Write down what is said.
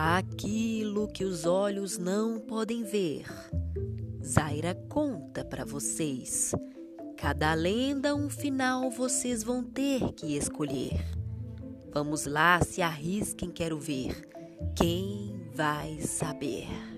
Aquilo que os olhos não podem ver. Zaira conta para vocês. Cada lenda, um final vocês vão ter que escolher. Vamos lá, se arrisquem, quero ver. Quem vai saber?